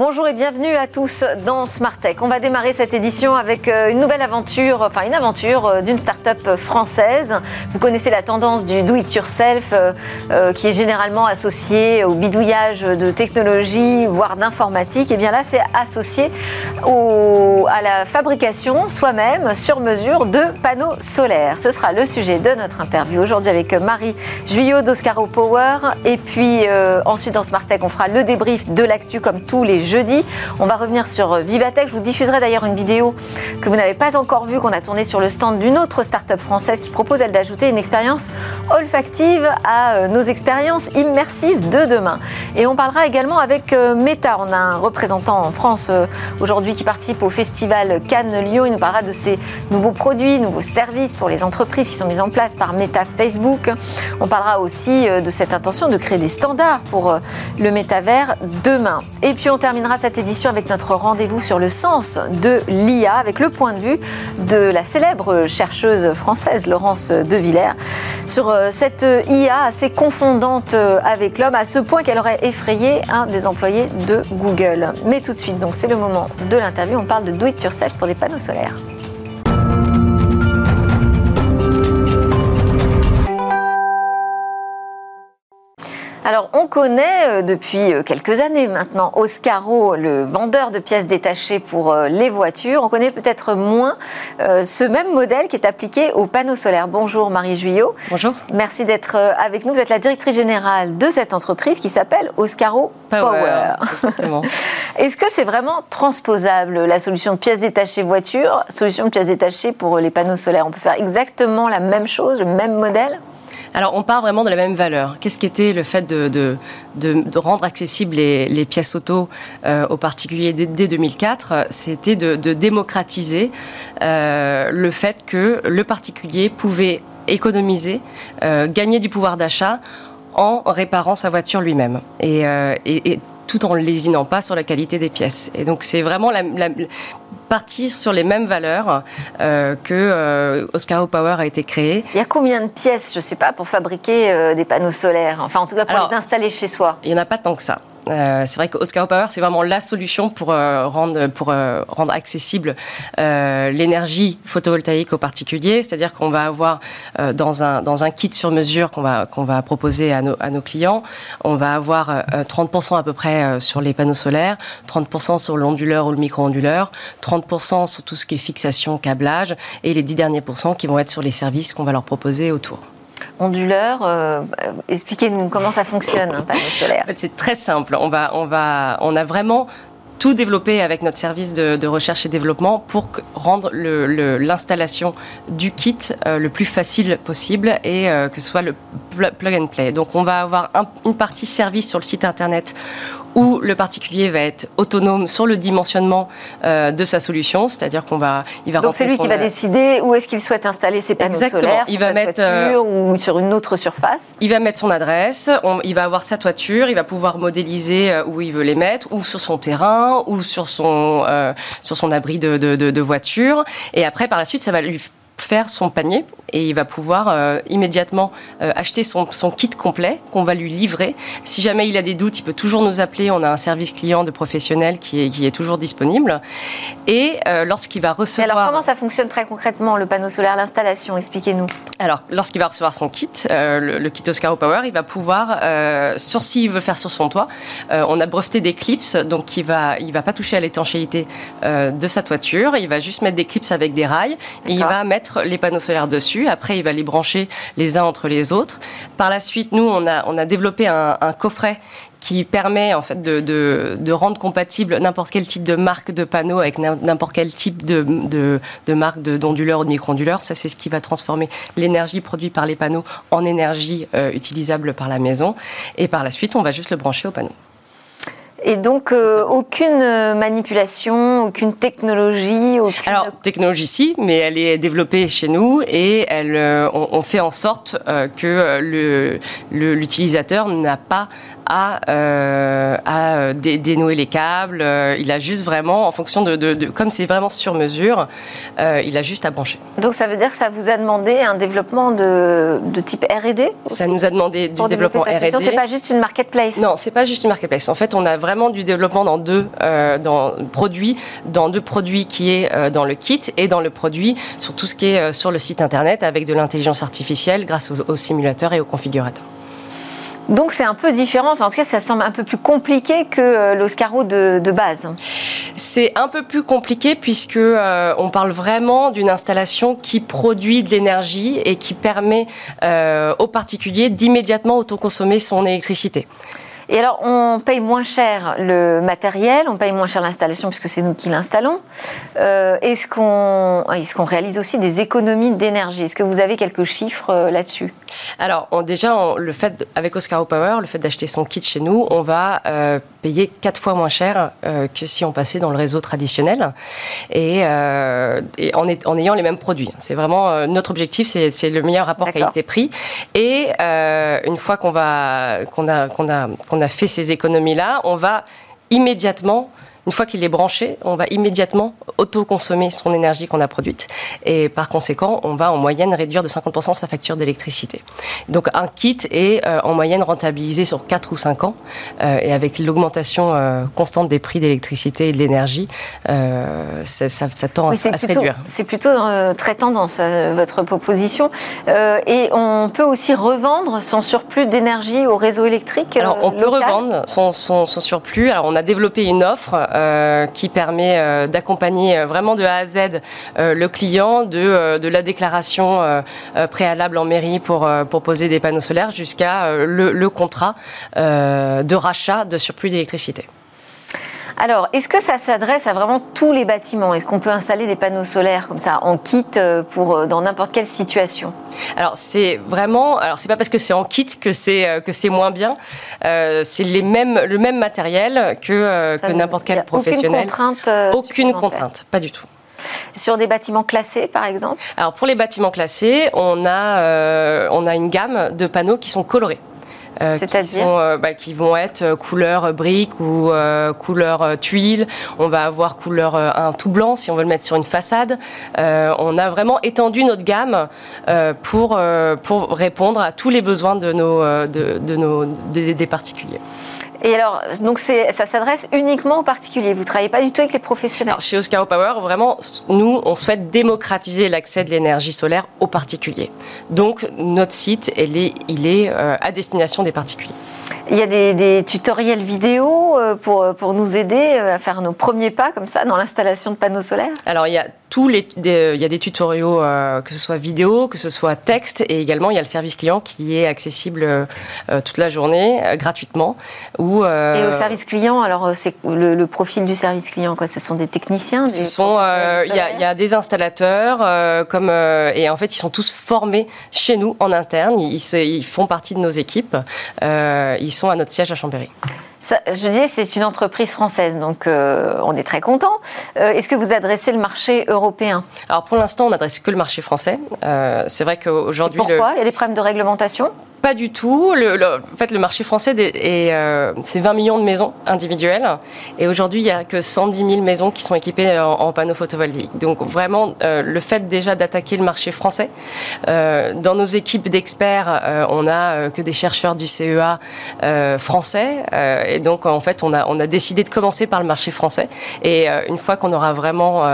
Bonjour et bienvenue à tous dans Smart Tech. On va démarrer cette édition avec euh, une nouvelle aventure, enfin une aventure euh, d'une start-up française. Vous connaissez la tendance du do it yourself euh, qui est généralement associée au bidouillage de technologie, voire d'informatique. Et bien là, c'est associé à la fabrication soi-même sur mesure de panneaux solaires. Ce sera le sujet de notre interview aujourd'hui avec Marie Juillot d'Oscaro Power. Et puis ensuite dans Smart Tech, on fera le débrief de l'actu comme tous les jeudi. On va revenir sur Vivatech. Je vous diffuserai d'ailleurs une vidéo que vous n'avez pas encore vue, qu'on a tournée sur le stand d'une autre start-up française qui propose, d'ajouter une expérience olfactive à euh, nos expériences immersives de demain. Et on parlera également avec euh, Meta. On a un représentant en France euh, aujourd'hui qui participe au festival Cannes-Lyon. Il nous parlera de ces nouveaux produits, nouveaux services pour les entreprises qui sont mis en place par Meta Facebook. On parlera aussi de cette intention de créer des standards pour le métavers demain. Et puis on terminera cette édition avec notre rendez-vous sur le sens de l'IA, avec le point de vue de la célèbre chercheuse française Laurence De Villers sur euh, cette IA assez confondante euh, avec l'homme, à ce point qu'elle aurait effrayé un des employés de Google. Mais tout de suite, donc c'est le moment de l'interview, on parle de do it yourself pour des panneaux solaires. Alors, on connaît euh, depuis euh, quelques années maintenant Oscaro, le vendeur de pièces détachées pour euh, les voitures. On connaît peut-être moins ce même modèle qui est appliqué aux panneaux solaires. Bonjour Marie Juillot. Bonjour. Merci d'être avec nous. Vous êtes la directrice générale de cette entreprise qui s'appelle Oscaro Power. Est-ce que c'est vraiment transposable la solution de pièces détachées voitures, solution de pièces détachées pour les panneaux solaires? On peut faire exactement la même chose, le même modèle? Alors, on part vraiment de la même valeur. Qu'est-ce qui était le fait de, rendre accessibles les, pièces auto euh, aux particuliers dès, 2004 C'était de, démocratiser euh, le fait que le particulier pouvait économiser, euh, gagner du pouvoir d'achat en réparant sa voiture lui-même. Tout en ne lésinant pas sur la qualité des pièces. Et donc c'est vraiment la, partir sur les mêmes valeurs euh, que euh, Oscar Power a été créé. Il y a combien de pièces, je ne sais pas, pour fabriquer euh, des panneaux solaires? Enfin, en tout cas, pour les installer chez soi Il n'y en a pas tant que ça. Euh, c'est vrai que Oscar Power, c'est vraiment la solution pour euh, euh, rendre accessible l'énergie photovoltaïque aux particuliers. C'est-à-dire qu'on va avoir dans, un, kit sur mesure qu'on va, proposer à nos, à nos clients, on va avoir 30% à peu près sur les panneaux solaires, 30% sur l'onduleur ou le micro-onduleur, 30% sur tout ce qui est fixation, câblage, et les 10 derniers pourcents qui vont être sur les services qu'on va leur proposer autour onduleur. Euh, expliquez-nous comment ça fonctionne un panneau solaire. C'est très simple. On, va, on, va, on a vraiment tout développé avec notre service de, recherche et développement pour rendre l'installation du kit euh, le plus facile possible et euh, que ce soit le plug and play. Donc on va avoir une partie service sur le site internet où le particulier va être autonome sur le dimensionnement euh, de sa solution, c'est-à-dire qu'on va, il va Donc c'est lui qui va décider où est-ce qu'il souhaite installer ses panneaux solaires, il sur va mettre voiture ou sur une autre surface. Il va mettre son adresse, il va avoir sa toiture, il va pouvoir modéliser où il veut les mettre, ou sur son terrain, ou sur son, euh, sur son abri de, de, voiture. Et après, par la suite, ça va lui faire son panier et il va pouvoir euh, immédiatement euh, acheter son, son, kit complet qu'on va lui livrer. Si jamais il a des doutes, il peut toujours nous appeler. On a un service client de professionnels qui est, qui est toujours disponible. Et euh, lorsqu'il va recevoir... alors comment ça fonctionne très concrètement le panneau solaire, l'installation? Expliquez-nous. Alors lorsqu'il va recevoir son kit, le, kit Oscar Power, il va pouvoir, sur s'il veut faire sur son toit, on a breveté des clips, donc il va, il va pas toucher à l'étanchéité de sa toiture. Il va juste mettre des clips avec des rails et il va mettre les panneaux solaires dessus. Après, il va les brancher les uns entre les autres. Par la suite, nous, on a, on a développé un, coffret qui permet en fait de, de, rendre compatible n'importe quel type de marque de panneau avec n'importe quel type de, de, de marque d'onduleur ou de micro-onduleur. Ça, c'est ce qui va transformer l'énergie produite par les panneaux en énergie euh, utilisable par la maison. Et par la suite, on va juste le brancher au panneau. Et donc, euh, aucune euh, manipulation, aucune technologie aucune... Alors, technologie, si, mais elle est développée chez nous et elle, euh, on, fait en sorte que l'utilisateur n'a pas à, à dénouer les câbles. il a juste vraiment, en fonction de, comme c'est vraiment sur mesure, il a juste à brancher. Donc ça veut dire que ça vous a demandé un développement de, type R&D Ça nous a demandé du développement R&D. C'est pas juste une marketplace? Non, c'est pas juste une marketplace. En fait, on a vraiment du développement dans deux dans produits, dans deux produits qui est dans le kit et dans le produit sur tout ce qui est sur le site internet avec de l'intelligence artificielle grâce aux, simulateurs et aux configurateurs. Donc c'est un peu différent, en tout cas ça semble un peu plus compliqué que euh, l'Oscaro de, base. C'est un peu plus compliqué puisque euh, on parle vraiment d'une installation qui produit de l'énergie et qui permet euh, aux particuliers d'immédiatement autoconsommer son électricité. Et alors, on paye moins cher le matériel, on paye moins cher l'installation puisque c'est nous qui l'installons. Euh, est-ce qu'on est qu'on réalise aussi des économies d'énergie? Est-ce que vous avez quelques chiffres euh, là-dessus? Alors, déjà, le fait, avec Oscar Power, le fait d'acheter son kit chez nous, on va euh, payer quatre fois moins cher que si on passait dans le réseau traditionnel et, en, en, ayant les mêmes produits. C'est vraiment notre objectif, c'est le meilleur rapport qualité-prix. Et une fois qu'on va qu'on a qu'on a qu'on a fait ces économies-là, on va immédiatement une fois qu'il est branché, on va immédiatement auto-consommer son énergie qu'on a produite. Et par conséquent, on va en moyenne réduire de 50% sa facture d'électricité. Donc un kit est euh, en moyenne rentabilisé sur 4 ou 5 ans. Euh, et avec l'augmentation euh, constante des prix d'électricité et de l'énergie, ça, ça, tend à, se réduire. C'est plutôt très tendance, votre proposition. et on peut aussi revendre son surplus d'énergie au réseau électrique Alors on peut revendre son, son, son surplus. Alors on a développé une offre qui permet euh, d'accompagner euh, vraiment de A à Z le client de, la déclaration préalable en mairie pour, pour poser des panneaux solaires jusqu'à le, contrat de rachat de surplus d'électricité. Alors, est-ce que ça s'adresse à vraiment tous les bâtiments? Est-ce qu'on peut installer des panneaux solaires comme ça en kit euh, pour euh, dans n'importe quelle situation? Alors, c'est vraiment. Alors, c'est pas parce que c'est en kit que c'est euh, que c'est moins bien. c'est les mêmes le même matériel que, que n'importe quel professionnel. Aucune contrainte. aucune contrainte, pas du tout. Sur des bâtiments classés, par exemple? Alors pour les bâtiments classés, on a, on a une gamme de panneaux qui sont colorés. Euh, C'est-à-dire euh, bah, qui, vont être euh, couleur brique ou couleur tuile. On va avoir couleur un tout blanc si on veut le mettre sur une façade. on a vraiment étendu notre gamme pour, pour répondre à tous les besoins de nos, de, nos, des particuliers. Et alors, donc ça s'adresse uniquement aux particuliers. Vous ne travaillez pas du tout avec les professionnels. chez Oscar Power, vraiment, nous, on souhaite démocratiser l'accès de l'énergie solaire aux particuliers. Donc, notre site, il est, il est à destination des particuliers. Il y a des, tutoriels vidéo euh, pour, pour nous aider euh, à faire nos premiers pas comme ça dans l'installation de panneaux solaires? Alors il y a tous les, il y a des tutoriaux, euh, que ce soit vidéo, que ce soit texte, et également il y a le service client qui est accessible toute la journée gratuitement. Ou, et au service client, alors c'est le, profil du service client, quoi Ce sont des techniciens Ce sont, il y, a, y, a des installateurs, comme, et en fait ils sont tous formés chez nous en interne, ils, ils font partie de nos équipes. ils sont à notre siège à Chambéry. Je disais, c'est une entreprise française, donc euh, on est très content. Euh, est-ce que vous adressez le marché européen? Alors pour l'instant, on n'adresse que le marché français. Euh, c'est vrai qu'aujourd'hui. Pourquoi? Il y a des problèmes de réglementation? Pas du tout. Le, en fait, le marché français, est, euh, c'est 20 millions de maisons individuelles. Et aujourd'hui, il n'y a que 110 000 maisons qui sont équipées en, panneaux photovoltaïques. Donc vraiment, euh, le fait déjà d'attaquer le marché français. Euh, dans nos équipes d'experts, on n'a que des chercheurs du CEA français. et donc, en fait, on a, on a décidé de commencer par le marché français. Et une fois qu'on aura vraiment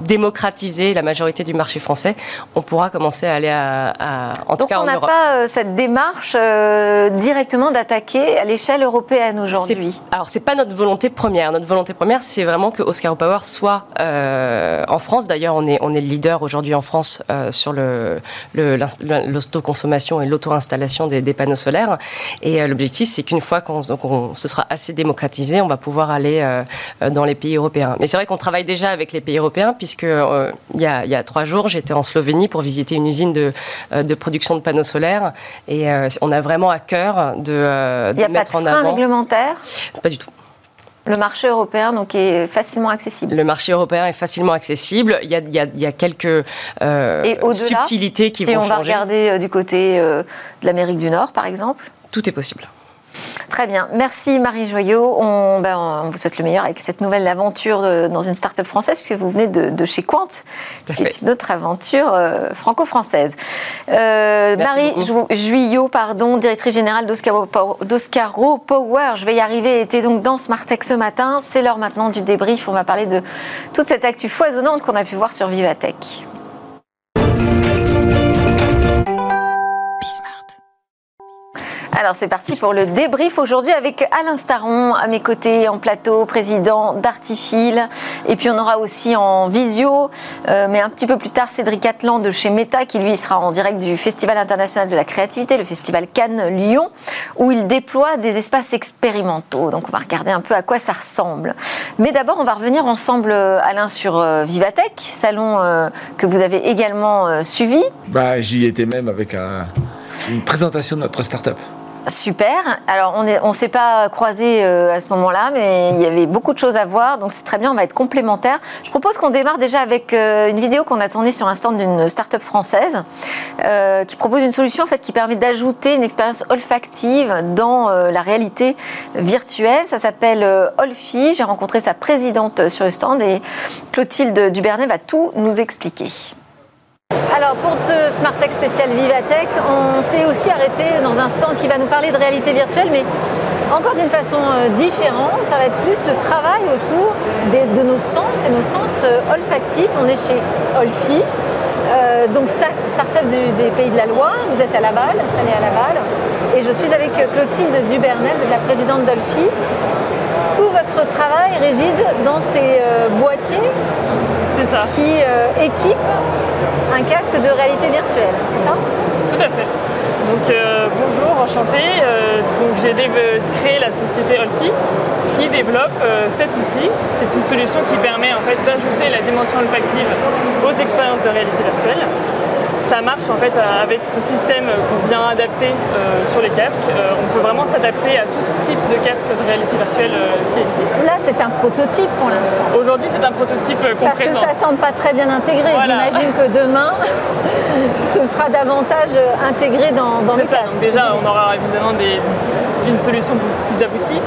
démocratisé la majorité du marché français, on pourra commencer à aller à, à en tout cas en Europe. Pas, cette démarche euh, directement d'attaquer à l'échelle européenne aujourd'hui Alors, c'est pas notre volonté première. Notre volonté première, c'est vraiment que Oscar Power soit euh, en France. D'ailleurs, on est, on est le leader aujourd'hui en France euh, sur le, l'autoconsommation et l'auto-installation des, panneaux solaires. Et l'objectif, c'est qu'une fois qu'on se sera assez démocratisé, on va pouvoir aller dans les pays européens. Mais c'est vrai qu'on travaille déjà avec les pays européens, puisque il y, a, y, a, trois jours, j'étais en Slovénie pour visiter une usine de, de production de panneaux solaires. Et euh, on a vraiment à cœur de, euh, de mettre en avant. Il n'y a pas de frein réglementaire Pas du tout. Le marché européen donc, est facilement accessible. Le marché européen est facilement accessible. Il y a, il y a, il y a quelques euh, subtilités qui vont changer. Si on va regarder du côté de l'Amérique du Nord, par exemple? Tout est possible. Très bien. Merci Marie Joyot. Ben, on, vous souhaite le meilleur avec cette nouvelle aventure dans une start-up française, puisque vous venez de, chez Quant, qui est une autre aventure euh, franco-française. Euh, Marie Joyot, pardon, directrice générale d'Oscaro Power, je vais y arriver, était donc dans Smartech ce matin. C'est l'heure maintenant du débrief. On va parler de toute cette actu foisonnante qu'on a pu voir sur Vivatech. Alors c'est parti pour le débrief aujourd'hui avec Alain Staron à mes côtés en plateau, président d'Artifil. Et puis on aura aussi en visio, euh, mais un petit peu plus tard, Cédric Atlan de chez Meta qui lui sera en direct du Festival international de la créativité, le Festival Cannes-Lyon, où il déploie des espaces expérimentaux. Donc on va regarder un peu à quoi ça ressemble. Mais d'abord, on va revenir ensemble, Alain, sur euh, Vivatech, salon euh, que vous avez également suivi. Bah, J'y étais même avec une présentation de notre start-up. Super. Alors, on ne s'est pas croisé euh, à ce moment-là, mais il y avait beaucoup de choses à voir, donc c'est très bien, on va être complémentaires. Je propose qu'on démarre déjà avec euh, une vidéo qu'on a tournée sur un stand d'une start-up française euh, qui propose une solution en fait, qui permet d'ajouter une expérience olfactive dans la réalité virtuelle. Ça s'appelle Olfi. J'ai rencontré sa présidente sur le stand et Clotilde Dubernet va tout nous expliquer. Alors pour ce Smart Tech spécial Vivatech, on s'est aussi arrêté dans un stand qui va nous parler de réalité virtuelle, mais encore d'une façon euh, différente. Ça va être plus le travail autour de nos sens et nos sens euh, olfactifs. On est chez Olfi, euh, donc start-up des Pays de la Loire. Vous êtes à Laval, installé à Laval. Et je suis avec Clotilde Dubernel, la présidente d'Olfi. Tout votre travail réside dans ces boîtiers c'est ça. qui équipent un casque de réalité virtuelle, c'est ça? Tout à fait. Donc euh, bonjour, enchanté. Euh, donc j'ai créé la société Olfi qui développe euh, cet outil. C'est une solution qui permet en fait d'ajouter la dimension olfactive aux expériences de réalité virtuelle ça marche en fait avec ce système qu'on vient adapter euh, sur les casques. Euh, on peut vraiment s'adapter à tout type de casque de réalité virtuelle euh, qui existe. Là, c'est un prototype pour l'instant. Aujourd'hui, c'est un prototype qu'on Parce que ça semble pas très bien intégré. J'imagine que demain, ce sera davantage intégré dans, dans le ça. déjà, on aura évidemment des, une solution plus aboutie.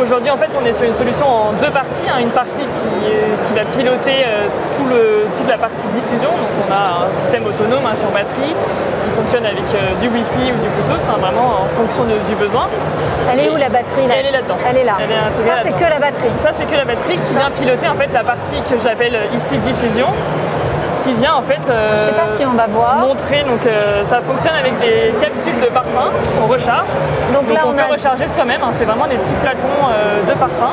Aujourd'hui, en fait, on est sur une solution en deux parties. Hein. Une partie qui, va piloter tout le, toute la partie diffusion. Donc, on a un système auto autonome hein, sur batterie qui fonctionne avec euh, du Wi-Fi ou du Bluetooth, hein, vraiment en fonction du besoin. Elle est où la batterie Elle est là-dedans. Elle est là. ça c'est que la batterie. Ça c'est que la batterie qui vient piloter en fait la partie que j'appelle ici diffusion qui vient en fait euh, Je sais pas si on va voir. montrer donc euh, ça fonctionne avec des capsules de parfum qu'on recharge donc, là on, peut recharger soi-même hein. c'est vraiment des petits flacons de parfum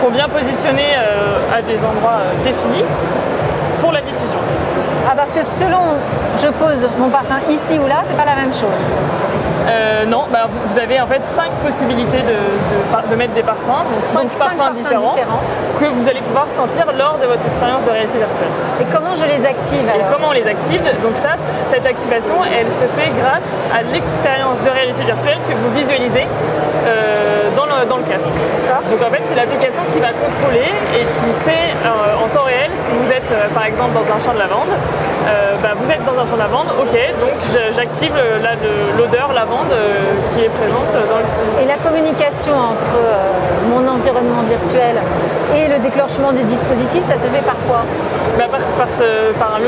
qu'on vient positionner à des endroits définis ah, parce que selon je pose mon parfum ici ou là, c'est pas la même chose. Euh, non, bah, vous avez en fait cinq possibilités de, mettre des parfums, donc cinq, parfums, différents, que vous allez pouvoir sentir lors de votre expérience de réalité virtuelle. Et comment je les active alors Et comment on les active? Donc ça, cette activation, elle se fait grâce à l'expérience de réalité virtuelle que vous visualisez euh, dans, le, casque. Donc en fait, c'est l'application qui va contrôler et qui sait euh, en temps réel si vous êtes par exemple dans un champ de lavande, bah, vous êtes dans un champ de lavande, ok, donc j'active l'odeur lavande euh, qui est présente dans le dispositif. Et la communication entre euh, mon environnement virtuel et le déclenchement du dispositif, ça se fait par quoi? Bah, par, par, un,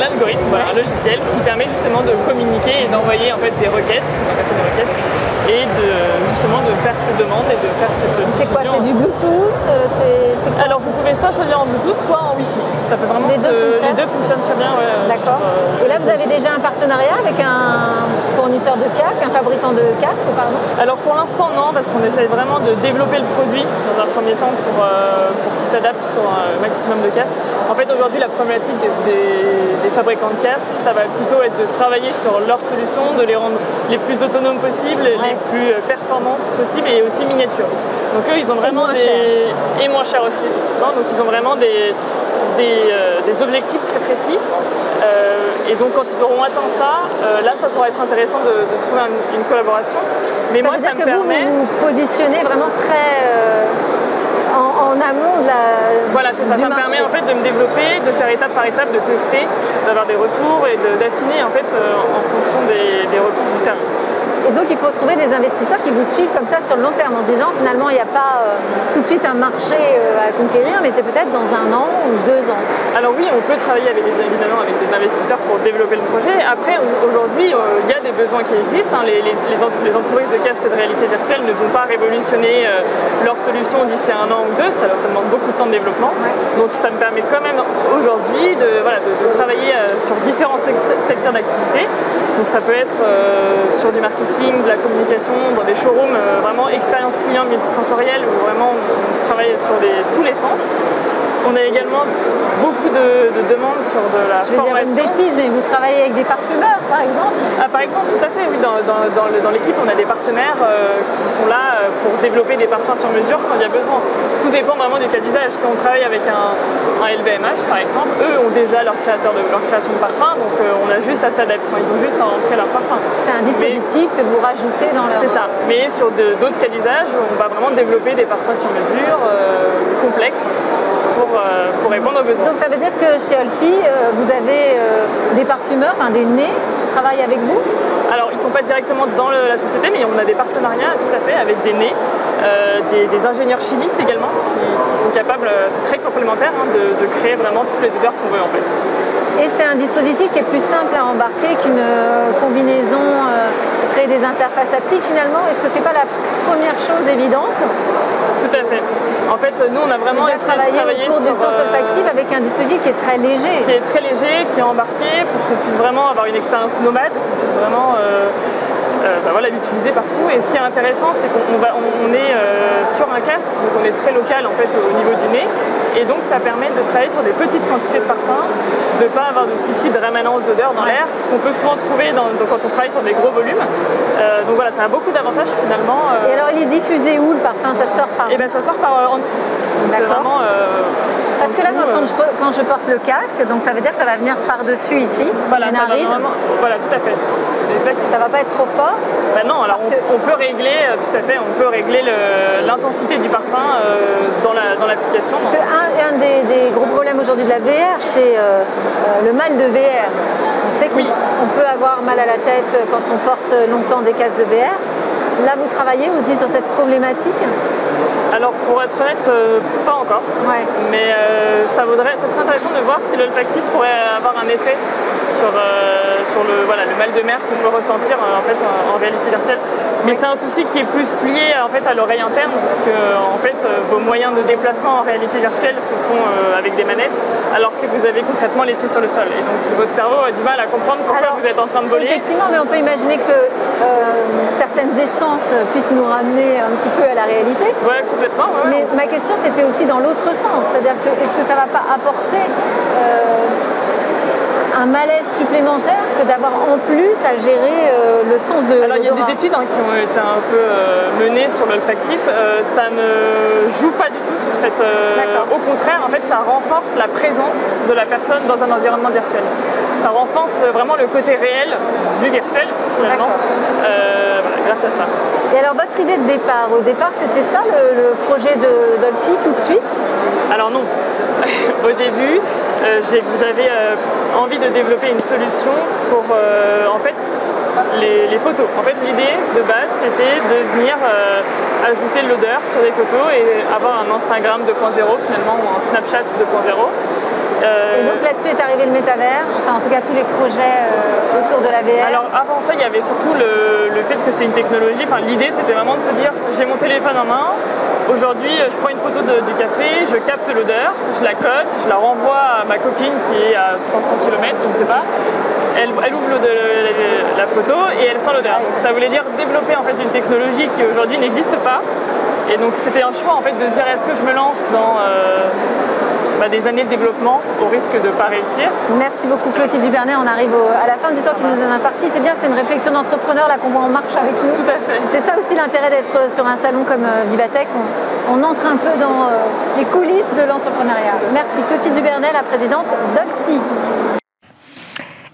algorithme, un logiciel qui permet justement de communiquer et d'envoyer en fait des requêtes, des requêtes et de justement de faire ces demandes et de faire cette C'est quoi C'est du Bluetooth euh, Alors vous pouvez soit choisir en Bluetooth, soit en Wi-Fi. Ça peut vraiment les, deux les deux fonctionnent très bien. D'accord. et là vous avez déjà un partenariat avec un fournisseur de casques, un fabricant de casques, pardon Alors pour l'instant non, parce qu'on essaye vraiment de développer le produit dans un premier temps pour, euh, pour qu'il s'adapte sur un maximum de casques. En fait aujourd'hui la problématique des, fabricants de casques, ça va plutôt être de travailler sur leurs solutions, de les rendre les plus autonomes possibles, les plus euh, performants possibles et aussi miniatures. Donc eux ils ont vraiment et moins et moins cher aussi effectivement. Donc ils ont vraiment des, des, euh, objectifs très précis. Et donc quand ils auront atteint ça, euh, là ça pourrait être intéressant de, trouver une collaboration. Mais ça moi veut ça dire me que permet. Vous vous positionnez vraiment très euh, en, amont de la. Voilà, c'est ça. ça me permet en fait de me développer, de faire étape par étape, de tester, d'avoir des retours et d'affiner en fait euh, en fonction des, retours du terrain. Et donc il faut trouver des investisseurs qui vous suivent comme ça sur le long terme en se disant finalement il n'y a pas euh, tout de suite un marché euh, à conquérir, mais c'est peut-être dans un an ou deux ans. Alors oui, on peut travailler avec, évidemment avec des investisseurs pour développer le projet. Après, aujourd'hui, il y a des besoins qui existent. Hein. Les, les, entreprises de casques de réalité virtuelle ne vont pas révolutionner leur solution d'ici un an ou deux. Ça, demande beaucoup de temps de développement. Donc ça me permet quand même aujourd'hui de, de, travailler sur différents secteurs d'activité. Donc ça peut être sur du marketing, de la communication, dans des showrooms, euh, vraiment expérience client multisensorielle où vraiment on travaille sur tous les sens. On a également beaucoup de, demandes sur de la Je vais formation. Dire une bêtise, mais vous travaillez avec des parfumeurs, par exemple ah, Par exemple, tout à fait, oui. Dans, dans, l'équipe, on a des partenaires euh, qui sont là euh, pour développer des parfums sur mesure quand il y a besoin. Tout dépend vraiment du cas d'usage. Si on travaille avec un, LVMH, par exemple, eux ont déjà leur créateur de leur création de parfum, donc euh, on a juste à s'adapter. ils ont juste à entrer leur parfum. C'est un dispositif que vous rajoutez dans leur... C'est ça. Mais sur d'autres cas d'usage, on va vraiment développer des parfums sur mesure complexes euh, pour, répondre aux besoins. Donc ça veut dire que chez Olfi, euh, vous avez euh, des parfumeurs, enfin des nez qui travaillent avec vous? Alors ils ne sont pas directement dans la société, mais on a des partenariats tout à fait avec des nez. des, ingénieurs chimistes également qui, sont capables, c'est très complémentaire, hein, de, créer vraiment toutes les odeurs qu'on veut en fait. Et c'est un dispositif qui est plus simple à embarquer qu'une combinaison, créer des interfaces haptiques finalement? Est-ce que c'est pas la première chose évidente? Tout à fait. En fait, nous, on a vraiment essayé de travailler autour du sens olfactif avec un dispositif qui est très léger. Qui est très léger, qui est embarqué pour qu'on puisse vraiment avoir une expérience nomade, qu'on puisse vraiment euh, euh, bah voilà, l'utiliser partout. Et ce qui est intéressant, c'est qu'on on, est euh, sur un casque, donc on est très local en fait au niveau du nez. Et donc ça permet de travailler sur des petites quantités de parfums, de ne pas avoir de soucis de rémanence d'odeur dans l'air, ce qu'on peut souvent trouver quand on travaille sur des gros volumes. Euh, donc voilà, ça a beaucoup d'avantages finalement. Et alors il est diffusé où le parfum? Ça sort par Et eh bien ça sort par en dessous. C'est vraiment. Parce que là, moi, quand je, quand, je, porte le casque, donc ça veut dire que ça va venir par-dessus ici, voilà, les narines. voilà, tout à fait. Exactement. Ça va pas être trop fort? Ben Non, alors on, peut régler, euh, tout à fait, on peut régler l'intensité du parfum euh, dans l'application. Parce qu'un un des, gros problèmes aujourd'hui de la VR, c'est euh, le mal de VR. On sait qu'on peut avoir mal à la tête quand on porte longtemps des casques de VR. Là, vous travaillez aussi sur cette problématique? Alors pour être honnête, euh, pas encore. Mais euh, ça, vaudrait, ça serait intéressant de voir si l'olfactif pourrait avoir un effet sur, euh, sur le, voilà, le mal de mer qu'on peut ressentir en, fait, en, réalité virtuelle. Mais c'est un souci qui est plus lié en fait, à l'oreille interne, parce que en fait, vos moyens de déplacement en réalité virtuelle se font avec des manettes, alors que vous avez concrètement les pieds sur le sol. Et donc votre cerveau a du mal à comprendre pourquoi vous êtes en train de voler. Effectivement, mais on peut imaginer que certaines essences puissent nous ramener un petit peu à la réalité. Ouais, mais ma question, c'était aussi dans l'autre sens. C'est-à-dire que est-ce que ça ne va pas apporter euh, un malaise supplémentaire que d'avoir en plus à gérer euh, le sens de Alors il y a des études hein, qui ont été un peu euh, menées sur l'olfactif. ça ne joue pas du tout sur cette... au contraire, en fait, ça renforce la présence de la personne dans un environnement virtuel. Ça renforce vraiment le côté réel du virtuel, finalement grâce à ça. Et alors votre idée de départ, au départ c'était ça le, projet de Dolphy tout de suite? Alors non. au début, euh, j'avais euh, envie de développer une solution pour euh, en fait les, photos. En fait, l'idée de base, c'était de venir ajouter l'odeur sur des photos et avoir un Instagram 2.0 finalement ou un Snapchat 2.0. Euh, et donc là-dessus est arrivé le métavers, enfin en tout cas tous les projets euh, autour de la VR. Alors avant ça, il y avait surtout le, fait que c'est une technologie. Enfin l'idée c'était vraiment de se dire j'ai mon téléphone en main. Aujourd'hui, je prends une photo du café, je capte l'odeur, je la code, je la renvoie à ma copine qui est à 500 km, je ne sais pas. Elle, ouvre la photo et elle sent l'odeur. ça voulait dire développer en fait une technologie qui aujourd'hui n'existe pas. Et donc c'était un choix en fait de se dire est-ce que je me lance dans euh, des années de développement au risque de ne pas réussir. Merci beaucoup Clotilde Dubernet. On arrive à la fin du temps qui nous est imparti. C'est bien, c'est une réflexion d'entrepreneur là qu'on voit en marche avec nous. Tout à fait. C'est ça aussi l'intérêt d'être sur un salon comme euh, Vivatech. On, entre un peu dans euh, les coulisses de l'entrepreneuriat. Merci Clotilde Dubernet, la présidente d'Olpi.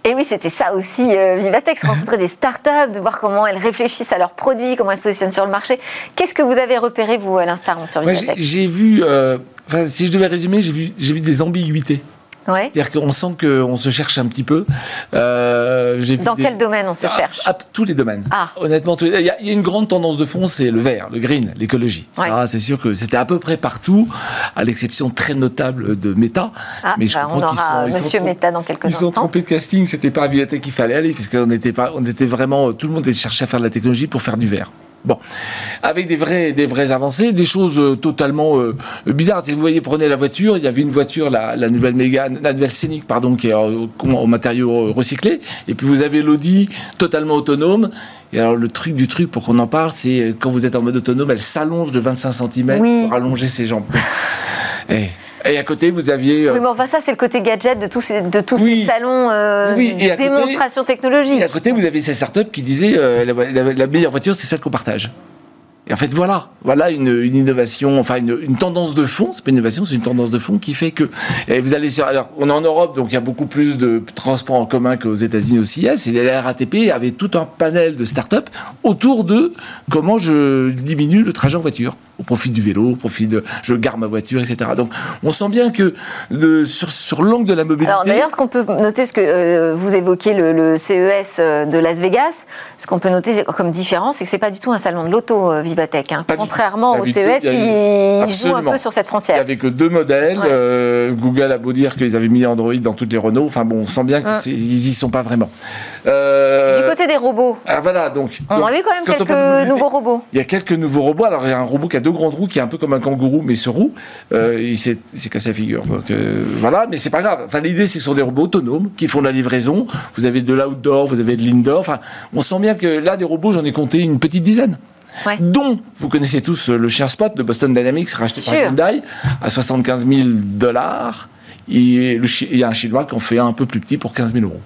Et oui, c'était ça aussi, euh, Vivatex, rencontrer des startups, de voir comment elles réfléchissent à leurs produits, comment elles se positionnent sur le marché. Qu'est-ce que vous avez repéré, vous, à l'instar sur Vivatex? J'ai vu, euh, si je devais résumer, j'ai vu, vu des ambiguïtés. Ouais. C'est-à-dire qu'on sent qu'on se cherche un petit peu. Euh, Dans des- quel domaine on se Ah, cherche ah, Tous les domaines. Ah. Honnêtement, il y, a- il y a une grande tendance de fond, c'est le vert, le green, l'écologie. Ouais. Ça, c'est sûr que c'était à peu près partout, à l'exception très notable de Meta. Ah, mais je bah, on qu'ils aura sont- ils sont Monsieur Meta dans quelques Ils sont trompés de casting, c'était pas à Bibliothèque qu'il fallait aller, puisqu'on n'était pas, on était vraiment, tout le monde cherchait à faire de la technologie pour faire du vert. Bon, avec des vrais, des vraies avancées, des choses euh, totalement euh, bizarres. Si vous voyez, prenez la voiture, il y avait une voiture, la, la nouvelle Mégane, la nouvelle Scénic, pardon, qui est euh, au, au matériaux recyclés, et puis vous avez l'Audi totalement autonome. Et alors le truc du truc, pour qu'on en parle, c'est quand vous êtes en mode autonome, elle s'allonge de 25 cm Oui. pour allonger ses jambes. et, et à côté, vous aviez euh, Oui, mais enfin, ça, c'est le côté gadget de tous ces, de tous Oui. ces salons euh, Oui, côté- démonstration technologique. Et à côté, vous avez ces startups qui disaient euh, la, la- la meilleure voiture, c'est celle qu'on partage. Et en fait, voilà, voilà une, une innovation, enfin une, une tendance de fond. C'est pas une innovation, c'est une tendance de fond qui fait que et vous allez sur. Alors, on est en Europe, donc il y a beaucoup plus de transports en commun qu'aux États-Unis au CIS. Et la RATP avait tout un panel de startups autour de comment je diminue le trajet en voiture au profit du vélo, au profit de je gare ma voiture, etc. Donc, on sent bien que de, sur, sur l'angle de la mobilité. Alors d'ailleurs, ce qu'on peut noter, parce que euh, vous évoquez le, le CES euh, de Las Vegas, ce qu'on peut noter comme différence, c'est que c'est pas du tout un salon de l'auto, euh, Vivatech, hein, contrairement au. CES a qui joue un peu sur cette Il n'y frontière. avait que deux modèles. Ouais. Euh, Google a beau dire qu'ils avaient mis Android dans toutes les Renault. Enfin bon, on sent bien Ouais. qu'ils y sont pas vraiment. Du côté des robots, ah, voilà, donc. on donc, a vu quand même quelques nouveaux robots. Il y a quelques nouveaux robots. Alors, il y a un robot qui a deux grandes roues, qui est un peu comme un kangourou, mais ce roue, euh, il s'est cassé la figure. Donc, euh, voilà, mais c'est pas grave. Enfin, l'idée, c'est que ce sont des robots autonomes qui font de la livraison. Vous avez de l'outdoor, vous avez de l'indoor. Enfin, on sent bien que là, des robots, j'en ai compté une petite dizaine. Ouais. Dont, vous connaissez tous euh, le chien Spot de Boston Dynamics, racheté par Hyundai, à 75 000 dollars. Et le il y a un Chinois qui en fait un peu plus petit pour 15 000 euros.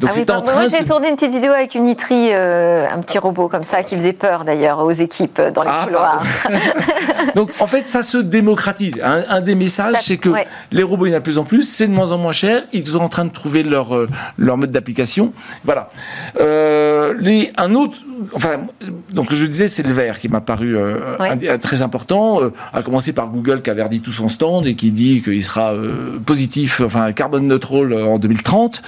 Donc, Ah oui, c'est en moi train j'ai de- tourné une petite vidéo avec une Itri, euh, un petit robot comme ça, qui faisait peur d'ailleurs aux équipes dans les Ah, couloirs. Donc en fait, ça se démocratise. Un, un des messages, c'est que ouais. les robots, il y en a de plus en plus, c'est de moins en moins cher. Ils sont en train de trouver leur, euh, leur mode d'application. Voilà. Euh, les, un autre, enfin, donc je disais, c'est le vert qui m'a paru euh, Ouais. un- un- très important. Euh, à commencer par Google qui a verdit tout son stand et qui dit qu'il sera euh, positif, enfin carbone neutral euh, en 2030,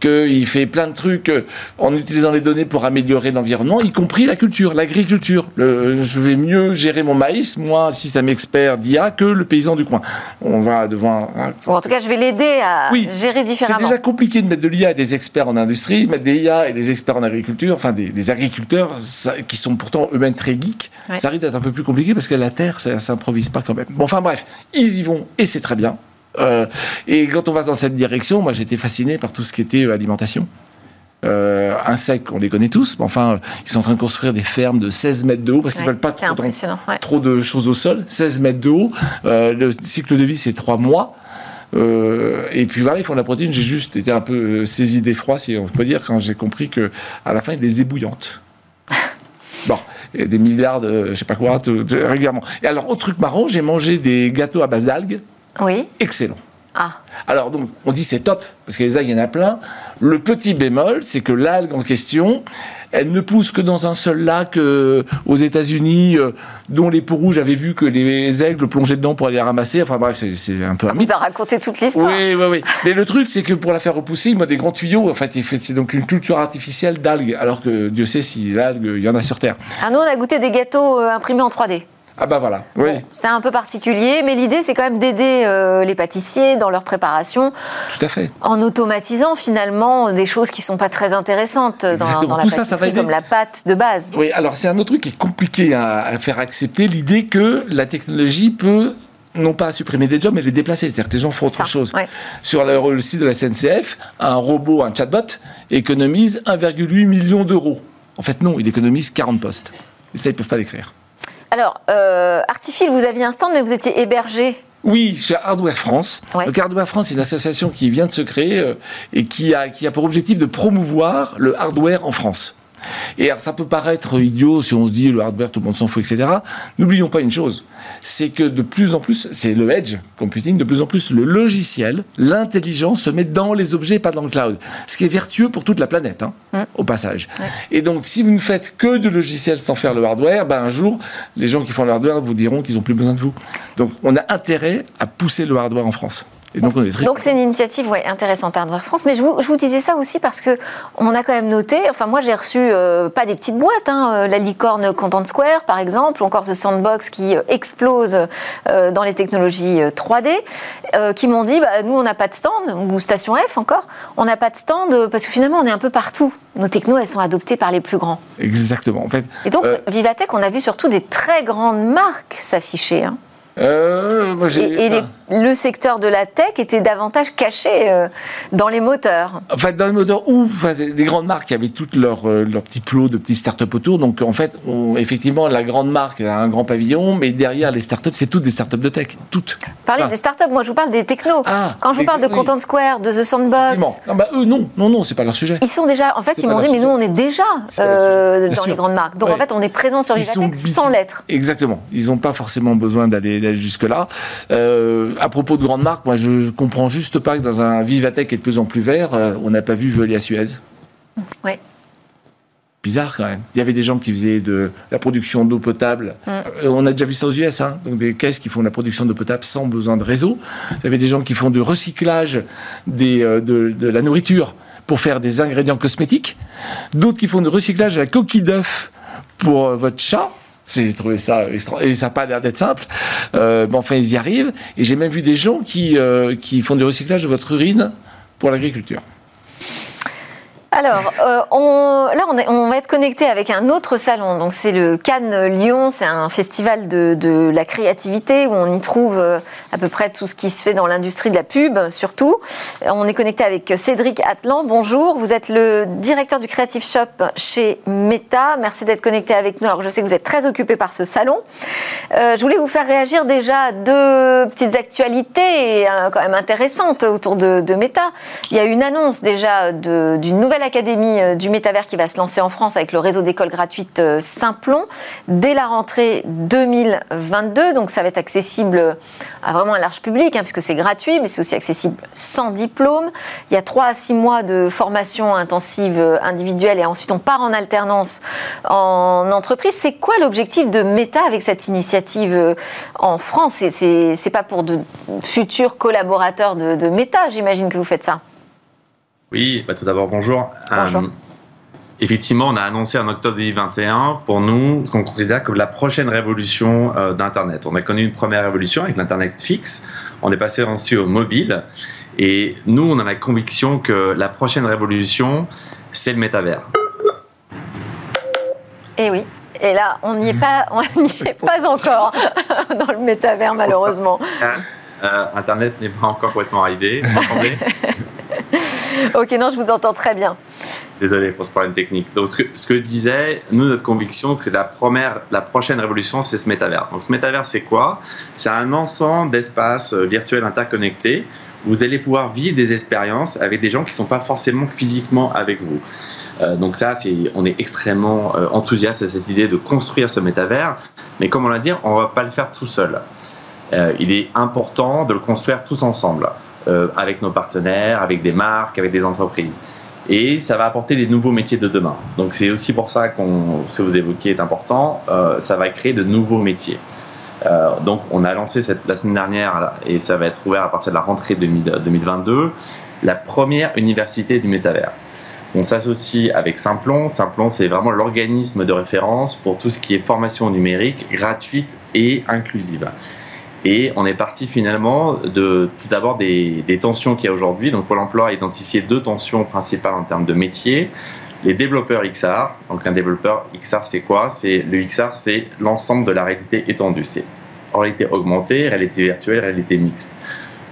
qu'il fait plein de trucs euh, en utilisant les données pour améliorer l'environnement, y compris la culture, l'agriculture. Je vais mieux gérer mon maïs, moi, système expert d'IA, que le paysan du coin. On va devant un, Ou en tout cas, je vais l'aider à Oui, gérer c'est différemment. déjà compliqué de mettre de l'IA et des experts en industrie, mettre des IA et des experts en agriculture, enfin des, des agriculteurs ça- qui sont pourtant eux-mêmes très geeks. Ouais. Ça risque d'être un peu plus compliqué parce que la terre, ça s'improvise pas quand même. Bon, enfin bref, ils y vont et c'est très bien. Euh, et quand on va dans cette direction, moi j'étais fasciné par tout ce qui était euh, alimentation. Euh, insectes, on les connaît tous, mais enfin, ils sont en train de construire des fermes de 16 mètres de haut parce qu'ils Ouais, veulent pas trop, impressionnant. ouais. trop de choses au sol, 16 mètres de haut. Euh, le cycle de vie, c'est 3 mois. Euh, et puis voilà, ils font de la protéine. J'ai juste été un peu saisi d'effroi, si on peut dire, quand j'ai compris que à la fin, ils les ébouillantes. Des milliards de, je sais pas quoi, tout- tout- régulièrement. Et alors, autre truc marrant, j'ai mangé des gâteaux à base d'algues, Oui. excellent. Ah, Alors donc, on dit c'est top, parce que les algues, il y en a plein. Le petit bémol, c'est que l'algue en question, elle ne pousse que dans un seul lac euh, aux États-Unis, euh, dont les peaux rouges avaient vu que les aigles plongeaient dedans pour aller les ramasser. Enfin bref, c'est- un peu un mythe. vous a raconté toute l'histoire. Oui, oui, oui. Mais le truc, c'est que pour la faire repousser, il met des grands tuyaux. En fait- c'est donc une culture artificielle d'algues, alors que Dieu sait si l'algue, il y en a sur Terre. Ah, nous, on a goûté des gâteaux euh, imprimés en 3D. Ah bah voilà, oui, C'est un peu particulier, mais l'idée, c'est quand même d'aider euh, les pâtissiers dans leur préparation tout à fait. en automatisant finalement des choses qui sont pas très intéressantes dans, la Tout ça, pâtisserie, ça va aider. comme la pâte de base. Oui, alors c'est un autre truc qui est compliqué à, à faire accepter, l'idée que la technologie peut non pas supprimer des jobs, mais les déplacer. C'est-à-dire que les gens font autre Ça, chose. ouais. Sur le, le site de la SNCF, un robot, un chatbot, économise 1,8 million d'euros. En fait, non, il économise 40 postes. Et ça, ils ne peuvent pas l'écrire. Alors, euh, Artifil, vous aviez un stand, mais vous étiez hébergé. Oui, chez Hardware France. Ouais. Donc Hardware France, c'est une association qui vient de se créer euh, et qui a, qui a pour objectif de promouvoir le hardware en France. Et alors, ça peut paraître idiot si on se dit le hardware, tout le monde s'en fout, etc. N'oublions pas une chose, c'est que de plus en plus, c'est le edge computing, de plus en plus le logiciel, l'intelligence se met dans les objets, pas dans le cloud. Ce qui est vertueux pour toute la planète, hein, au passage. Et donc, si vous ne faites que de logiciels sans faire le hardware, ben, un jour, les gens qui font le hardware vous diront qu'ils n'ont plus besoin de vous. Donc, on a intérêt à pousser le hardware en France. Donc très. C'est une initiative ouais, intéressante Hardware France. Mais je vous, je vous, disais ça aussi parce que on a quand même noté. Enfin moi j'ai reçu euh, pas des petites boîtes, hein, euh, la licorne Content Square par exemple, ou encore The Sandbox qui euh, explose euh, dans les technologies 3D, euh, qui m'ont dit bah, nous on n'a pas de stand ou Station F encore, on n'a pas de stand parce que finalement on est un peu partout. Nos technos elles sont adoptées par les plus grands. Exactement en fait. Et donc Vivatech on a vu surtout des très grandes marques s'afficher. Hein. Euh, moi, et, et les, le secteur de la tech était davantage caché euh, dans les moteurs. En fait, dans les moteurs ou enfin, des grandes marques avaient toutes leurs euh, leur petits plots de petits startups autour. Donc, en fait, on, effectivement, la grande marque a un grand pavillon, mais derrière les startups, c'est toutes des startups de tech. Toutes. Parlez des startups, moi je vous parle des technos. Ah, Quand je vous parle de oui. Content Square, de The Sandbox. Non, bah, eux, non, non, non, c'est pas leur sujet. Ils sont déjà. En fait, ils m'ont dit, mais nous, on est déjà euh, dans sûr. les grandes marques. Donc, ouais. en fait, on est présent sur Vivatech sans l'être. Exactement. Ils n'ont pas forcément besoin d'aller jusque-là. Euh, à propos de grandes marques, moi je comprends juste pas que dans un Vivatech qui est de plus en plus vert, euh, on n'a pas vu Veolia Suez. Oui. Bizarre quand même. Il y avait des gens qui faisaient de la production d'eau potable. Mm. Euh, on a déjà vu ça aux US, hein, donc des caisses qui font de la production d'eau potable sans besoin de réseau. Il y avait des gens qui font du recyclage des, euh, de, de la nourriture pour faire des ingrédients cosmétiques. D'autres qui font du recyclage de la coquille d'œuf pour euh, votre chat. J'ai trouvé ça et ça n'a pas l'air d'être simple. Euh, mais enfin, ils y arrivent. Et j'ai même vu des gens qui, euh, qui font du recyclage de votre urine pour l'agriculture. Alors, euh, on, là, on, va être connecté avec un autre salon. Donc, c'est le Cannes Lyon. C'est un festival de, la créativité où on y trouve euh, à peu près tout ce qui se fait dans l'industrie de la pub, surtout. On est connecté avec Cédric Atlan. Bonjour. Vous êtes le directeur du Creative Shop chez Meta. Merci d'être connecté avec nous. Alors, je sais que vous êtes très occupé par ce salon. Euh, je voulais vous faire réagir déjà à deux petites actualités quand même intéressantes autour de, de, Meta. Il y a une annonce déjà d'une nouvelle académie du métavers qui va se lancer en France avec le réseau d'écoles gratuites Simplon dès la rentrée 2022. Donc ça va être accessible à vraiment un large public, hein, puisque c'est gratuit, mais c'est aussi accessible sans diplôme. Il y a 3 à 6 mois de formation intensive individuelle et ensuite on part en alternance en entreprise. C'est quoi l'objectif de Meta avec cette initiative en France? C'est pas pour de futurs collaborateurs de, de Meta, j'imagine que vous faites ça oui, bah tout d'abord, bonjour. bonjour. Euh, effectivement, on a annoncé en octobre 2021 pour nous qu'on considère comme la prochaine révolution euh, d'Internet. On a connu une première révolution avec l'Internet fixe. On est passé ensuite au mobile. Et nous, on a la conviction que la prochaine révolution, c'est le métavers. Et oui. Et là, on n'y est pas, on n'y est pas encore dans le métavers, malheureusement. Euh, Internet n'est pas encore complètement arrivé. Vous ok, non, je vous entends très bien. Désolé pour ce problème technique. Donc, ce que, ce que je disais, nous, notre conviction, c'est la première, la prochaine révolution, c'est ce métavers. Donc, ce métavers, c'est quoi? C'est un ensemble d'espaces euh, virtuels interconnectés. Vous allez pouvoir vivre des expériences avec des gens qui ne sont pas forcément physiquement avec vous. Euh, donc ça, c'est, on est extrêmement euh, enthousiaste à cette idée de construire ce métavers. Mais comme on l'a dit, on ne va pas le faire tout seul. Euh, il est important de le construire tous ensemble. Euh, avec nos partenaires, avec des marques, avec des entreprises. Et ça va apporter des nouveaux métiers de demain. Donc c'est aussi pour ça qu'on, ce que vous évoquez est important, euh, ça va créer de nouveaux métiers. Euh, donc on a lancé cette, la semaine dernière, et ça va être ouvert à partir de la rentrée 2000, 2022, la première université du métavers. On s'associe avec Simplon. Simplon, c'est vraiment l'organisme de référence pour tout ce qui est formation numérique gratuite et inclusive. Et on est parti finalement de tout d'abord des, tensions qu'il y a aujourd'hui. Donc Pôle emploi a identifié deux tensions principales en termes de métier. Les développeurs XR. Donc un développeur XR, c'est quoi? C'est le XR, c'est l'ensemble de la réalité étendue. C'est réalité augmentée, réalité virtuelle, réalité mixte.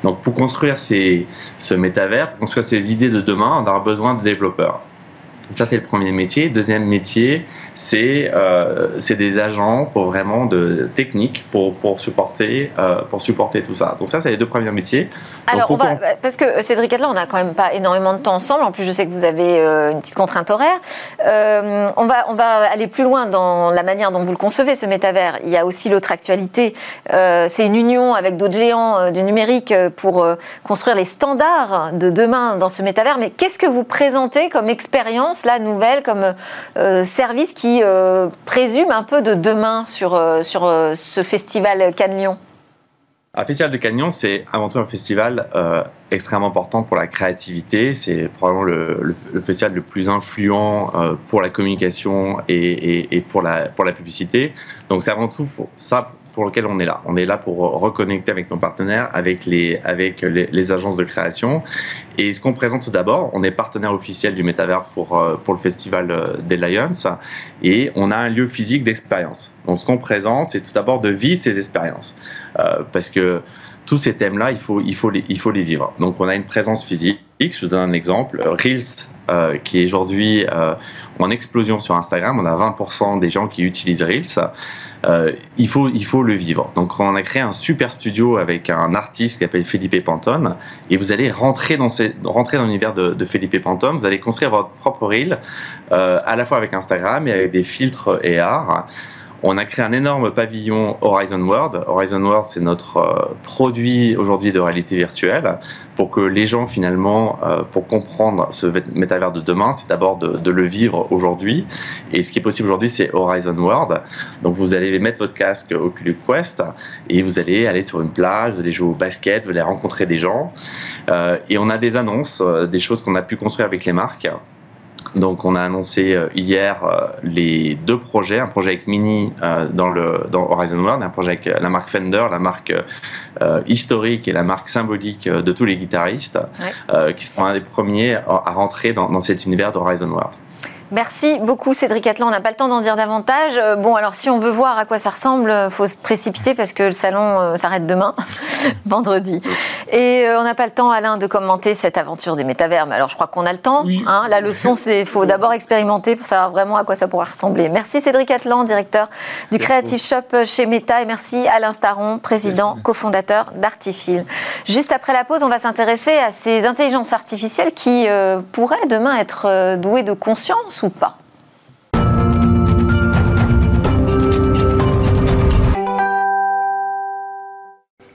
Donc pour construire ces, ce métavers, pour construire ces idées de demain, on aura besoin de développeurs. Ça, c'est le premier métier. Deuxième métier, c'est euh, des agents pour vraiment de technique pour, pour, supporter, euh, pour supporter tout ça. Donc ça, c'est les deux premiers métiers. Alors, Donc, on va, parce que Cédric Atlan, on n'a quand même pas énormément de temps ensemble. En plus, je sais que vous avez euh, une petite contrainte horaire. Euh, on, va, on va aller plus loin dans la manière dont vous le concevez, ce métavers. Il y a aussi l'autre actualité. C'est une union avec d'autres géants du numérique pour construire les standards de demain dans ce métavers. Mais qu'est-ce que vous présentez comme expérience, là, nouvelle, comme service qui euh, présume un peu de demain sur, euh, sur euh, ce festival Cannes-Lyon? Un festival de Canyon, c'est avant tout un festival extrêmement important pour la créativité. C'est probablement le, festival le plus influent euh, pour la communication et, pour, la, pour la publicité. Donc c'est avant tout ça pour lequel on est là. On est là pour reconnecter avec nos partenaires, avec les, avec les, agences de création. Et ce qu'on présente tout d'abord, on est partenaire officiel du Métavers pour, euh, pour le festival euh, des Lions et on a un lieu physique d'expérience. Donc ce qu'on présente, c'est tout d'abord de vivre ces expériences. Parce que tous ces thèmes-là, il faut, il, faut les, il faut les vivre. Donc on a une présence physique. Je vous donne un exemple. Reels, qui est aujourd'hui en explosion sur Instagram. On a 20% des gens qui utilisent Reels. Euh, il, faut, il faut le vivre. Donc on a créé un super studio avec un artiste qui s'appelle Felipe Pantone et vous allez rentrer dans, ces, rentrer dans l'univers de, de, Felipe Pantone, vous allez construire votre propre reel euh, à la fois avec Instagram et avec des filtres AR. On a créé un énorme pavillon Horizon World. Horizon World, c'est notre euh, produit aujourd'hui de réalité virtuelle pour que les gens, finalement, euh, pour comprendre ce métavers de demain, c'est d'abord de, le vivre aujourd'hui. Et ce qui est possible aujourd'hui, c'est Horizon World. Donc, vous allez mettre votre casque Oculus Quest et vous allez aller sur une plage, vous allez jouer au basket, vous allez rencontrer des gens. Euh, et on a des annonces, des choses qu'on a pu construire avec les marques. Donc, on a annoncé euh, hier euh, les deux projets, un projet avec Mini euh, dans, le, dans Horizon World, un projet avec la marque Fender, la marque historique et la marque symbolique de tous les guitaristes, qui seront un des premiers à rentrer dans, dans cet univers d'Horizon World. Merci beaucoup Cédric Atlan. On n'a pas le temps d'en dire davantage. Euh, bon, alors si on veut voir à quoi ça ressemble, il euh, faut se précipiter parce que le salon euh, s'arrête demain, vendredi. Et on n'a pas le temps, Alain, de commenter cette aventure des métavers. Mais alors je crois qu'on a le temps. Hein. La leçon, c'est qu'il faut d'abord expérimenter pour savoir vraiment à quoi ça pourra ressembler. Merci Cédric Atlan, directeur du Creative Shop chez Meta. Et merci Alain Staron, président, cofondateur d'Artifil. Juste après la pause, on va s'intéresser à ces intelligences artificielles qui pourraient demain être douées de conscience ou pas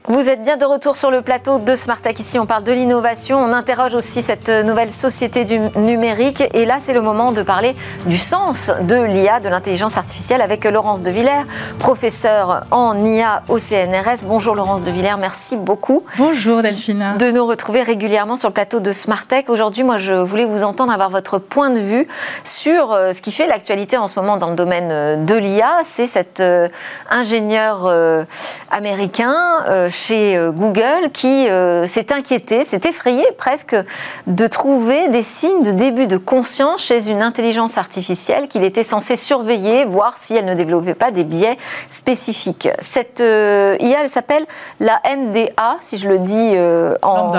Vous êtes bien de retour sur le plateau de Smartech. Ici, on parle de l'innovation. On interroge aussi cette nouvelle société du numérique. Et là, c'est le moment de parler du sens de l'IA, de l'intelligence artificielle, avec Laurence de Villers, professeure en IA au CNRS. Bonjour Laurence de Villers, merci beaucoup. Bonjour Delphine. De nous retrouver régulièrement sur le plateau de Smartech. Aujourd'hui, moi, je voulais vous entendre avoir votre point de vue sur euh, ce qui fait l'actualité en ce moment dans le domaine euh, de l'IA. C'est cet euh, ingénieur américain chez euh, Google qui euh, s'est inquiété, s'est effrayé presque de trouver des signes de début de conscience chez une intelligence artificielle qu'il était censé surveiller, voir si elle ne développait pas des biais spécifiques. Cette euh, IA, elle s'appelle la MDA, si je le dis en,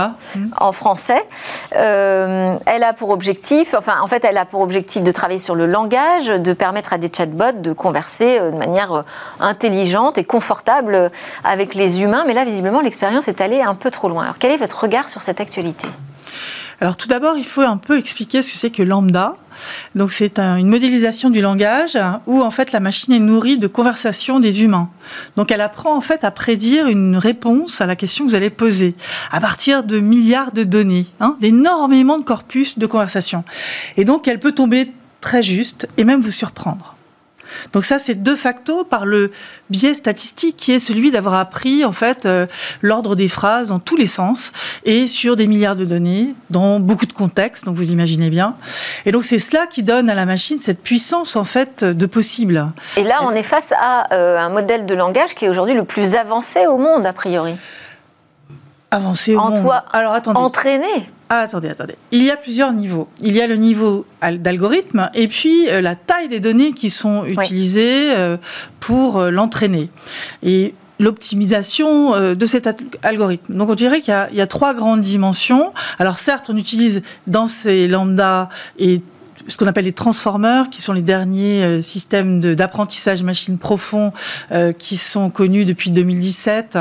en, français. elle a pour objectif, enfin en fait, elle a pour objectif de travailler sur le langage, de permettre à des chatbots de converser de manière intelligente et confortable avec les humains. Mais là, visiblement, l'expérience est allée un peu trop loin. Alors, quel est votre regard sur cette actualité? Alors tout d'abord, il faut un peu expliquer ce que c'est que lambda. Donc c'est une modélisation du langage où en fait la machine est nourrie de conversations des humains. Donc elle apprend en fait à prédire une réponse à la question que vous allez poser à partir de milliards de données, hein, d'énormément de corpus de conversations. Et donc elle peut tomber très juste et même vous surprendre. Donc ça, c'est de facto par le biais statistique qui est celui d'avoir appris en fait euh, l'ordre des phrases dans tous les sens et sur des milliards de données, dans beaucoup de contextes. Donc vous imaginez bien. Et donc c'est cela qui donne à la machine cette puissance en fait de possible. Et là, on est face à euh, un modèle de langage qui est aujourd'hui le plus avancé au monde a priori. Avancé au monde. Alors attendez. Entraîné ah, attendez, attendez. Il y a plusieurs niveaux. Il y a le niveau d'algorithme et puis euh, la taille des données qui sont utilisées euh, pour euh, l'entraîner. Et l'optimisation de cet algorithme. Donc on dirait qu'il y, y, a trois grandes dimensions. Alors certes, on utilise dans ces lambda et ce qu'on appelle les transformers, qui sont les derniers euh, systèmes d'apprentissage machine profond euh, qui sont connus depuis 2017.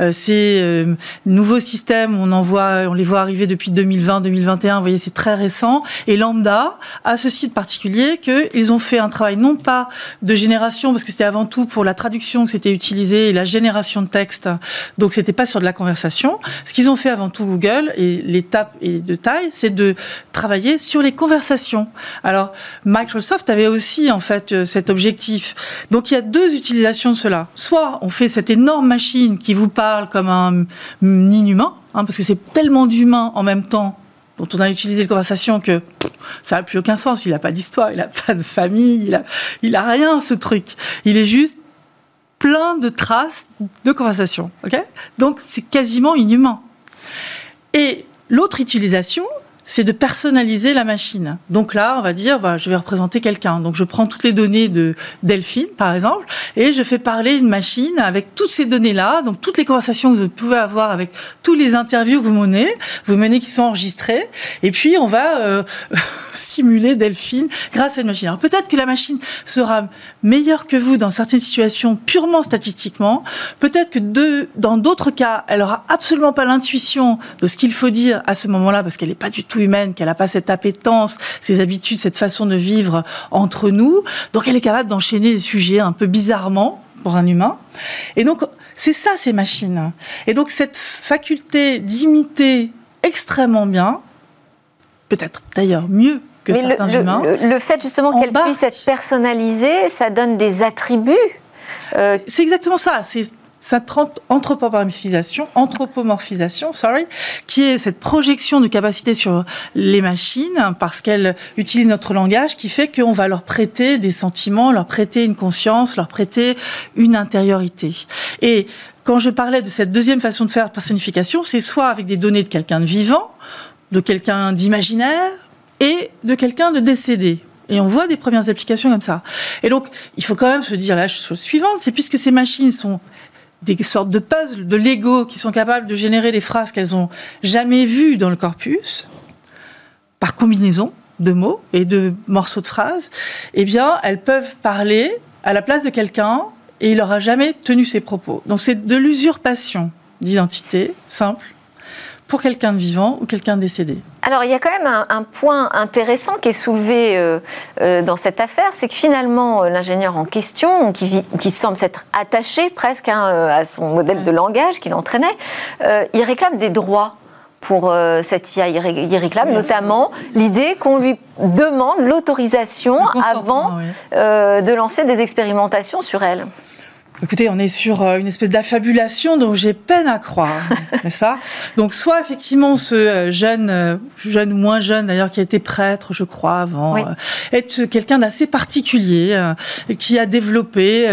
Euh, ces nouveaux systèmes, on en voit, on les voit arriver depuis 2020-2021. Vous voyez, c'est très récent. Et Lambda a ceci de particulier qu'ils ont fait un travail non pas de génération, parce que c'était avant tout pour la traduction que c'était utilisé et la génération de texte. Donc c'était pas sur de la conversation. Ce qu'ils ont fait avant tout Google et l'étape de taille, c'est de travailler sur les conversations. Alors, Microsoft avait aussi, en fait, euh, cet objectif. Donc, il y a deux utilisations de cela. Soit on fait cette énorme machine qui vous parle comme un inhumain, hein, parce que c'est tellement d'humain en même temps dont on a utilisé la conversation que ça n'a plus aucun sens. Il n'a pas d'histoire, il n'a pas de famille, il n'a il a rien, ce truc. Il est juste plein de traces de conversation. ok? Donc, c'est quasiment inhumain. Et l'autre utilisation, c'est de personnaliser la machine. Donc là, on va dire, bah, je vais représenter quelqu'un. Donc je prends toutes les données de Delphine, par exemple, et je fais parler une machine avec toutes ces données-là, donc toutes les conversations que vous pouvez avoir avec tous les interviews que vous menez, vous menez qui sont enregistrées, et puis on va euh, simuler Delphine grâce à une machine. Alors peut-être que la machine sera meilleure que vous dans certaines situations purement statistiquement, peut-être que dans d'autres cas, elle aura absolument pas l'intuition de ce qu'il faut dire à ce moment-là, parce qu'elle n'est pas du tout humaine, qu'elle n'a pas cette appétence, ces habitudes, cette façon de vivre entre nous. Donc elle est capable d'enchaîner des sujets un peu bizarrement pour un humain. Et donc c'est ça ces machines. Et donc cette faculté d'imiter extrêmement bien, peut-être d'ailleurs mieux que certains humains. Le, fait justement qu'elle puisse être personnalisée, ça donne des attributs. Euh, c'est exactement ça. C'est cette anthropomorphisation, anthropomorphisation, sorry, qui est cette projection de capacité sur les machines parce qu'elles utilisent notre langage, qui fait qu'on va leur prêter des sentiments, leur prêter une conscience, leur prêter une intériorité. Et quand je parlais de cette deuxième façon de faire personnification, c'est soit avec des données de quelqu'un de vivant, de quelqu'un d'imaginaire et de quelqu'un de décédé. Et on voit des premières applications comme ça. Et donc, il faut quand même se dire la chose suivante, c'est puisque ces machines sont des sortes de puzzles, de Lego qui sont capables de générer des phrases qu'elles n'ont jamais vues dans le corpus, par combinaison de mots et de morceaux de phrases, eh bien, elles peuvent parler à la place de quelqu'un et il n'aura jamais tenu ses propos. Donc c'est de l'usurpation d'identité simple pour quelqu'un de vivant ou quelqu'un de décédé. Alors il y a quand même un, point intéressant qui est soulevé euh, euh, dans cette affaire, c'est que finalement euh, l'ingénieur en question, qui, qui semble s'être attaché presque hein, à son modèle de langage qu'il entraînait, il réclame des droits pour cette IA. Il, réclame notamment l'idée qu'on lui demande l'autorisation avant de lancer des expérimentations sur elle. Écoutez, on est sur euh, une espèce d'affabulation dont j'ai peine à croire, n'est-ce pas? Donc, soit effectivement ce euh, jeune, euh, jeune ou moins jeune d'ailleurs, qui a été prêtre, je crois, avant, être quelqu'un d'assez particulier, qui a développé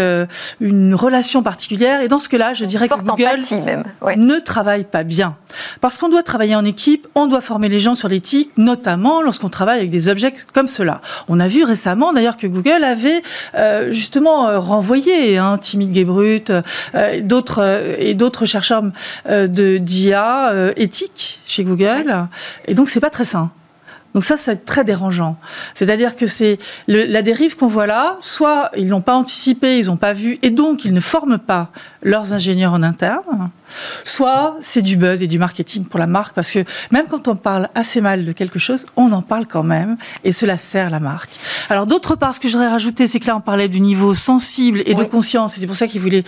une relation particulière. Et dans ce cas-là, je dirais que Google même. ne travaille pas bien. Parce qu'on doit travailler en équipe, on doit former les gens sur l'éthique, notamment lorsqu'on travaille avec des objets comme cela. On a vu récemment d'ailleurs que Google avait justement renvoyé un hein, timide Gebrut, euh, d'autres euh, et d'autres chercheurs euh, de d'IA éthiques chez Google. Et donc c'est pas très sain. Donc ça, c'est très dérangeant. C'est-à-dire que c'est la dérive qu'on voit là, soit ils n'ont pas anticipé, ils n'ont pas vu, et donc ils ne forment pas leurs ingénieurs en interne, soit c'est du buzz et du marketing pour la marque, parce que même quand on parle assez mal de quelque chose, on en parle quand même, et cela sert la marque. Alors d'autre part, ce que je voudrais rajouter, c'est que là, on parlait du niveau sensible et de conscience, et c'est pour ça qu'il voulait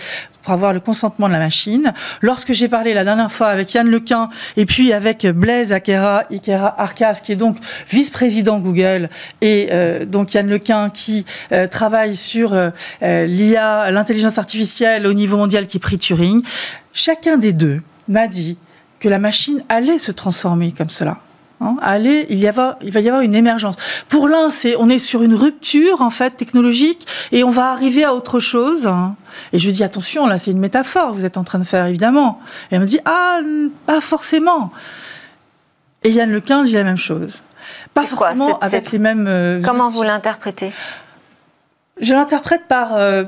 pour avoir le consentement de la machine. Lorsque j'ai parlé la dernière fois avec Yann Lequin, et puis avec Blaise Akera, Ikera Arcas, qui est donc vice-président Google, et euh, donc Yann Lequin, qui euh, travaille sur euh, l'IA, l'intelligence artificielle au niveau mondial qui est prix Turing, chacun des deux m'a dit que la machine allait se transformer comme cela. Hein, allez, il, y avoir, il va y avoir une émergence. Pour l'un, c'est on est sur une rupture en fait technologique et on va arriver à autre chose. Hein. Et je lui dis attention, là c'est une métaphore vous êtes en train de faire évidemment. Et elle me dit ah pas forcément. Et Yann Lequin dit la même chose. Pas forcément avec les mêmes. Euh, Comment vous l'interprétez? Je l'interprète par euh,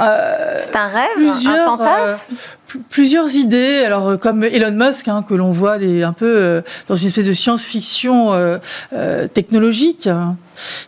euh, c'est un rêve, un fantasme? Plusieurs idées, alors euh, comme Elon Musk, hein, que l'on voit un peu dans une espèce de science-fiction technologique.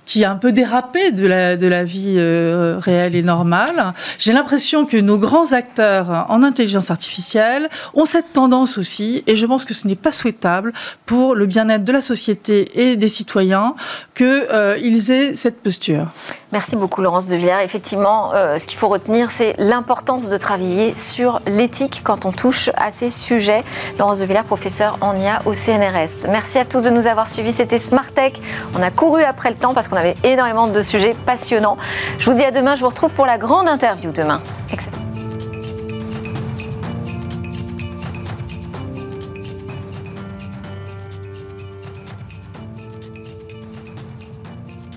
Qui a un peu dérapé de la, de la vie euh, réelle et normale. J'ai l'impression que nos grands acteurs en intelligence artificielle ont cette tendance aussi, et je pense que ce n'est pas souhaitable pour le bien-être de la société et des citoyens qu'ils euh, aient cette posture. Merci beaucoup Laurence de Villers. Effectivement, euh, ce qu'il faut retenir, c'est l'importance de travailler sur l'éthique éthique quand on touche à ces sujets. Laurence de Villers, professeure en IA au CNRS. Merci à tous de nous avoir suivis. C'était Smart Tech. On a couru après parce qu'on avait énormément de sujets passionnants. Je vous dis à demain. Je vous retrouve pour la grande interview demain.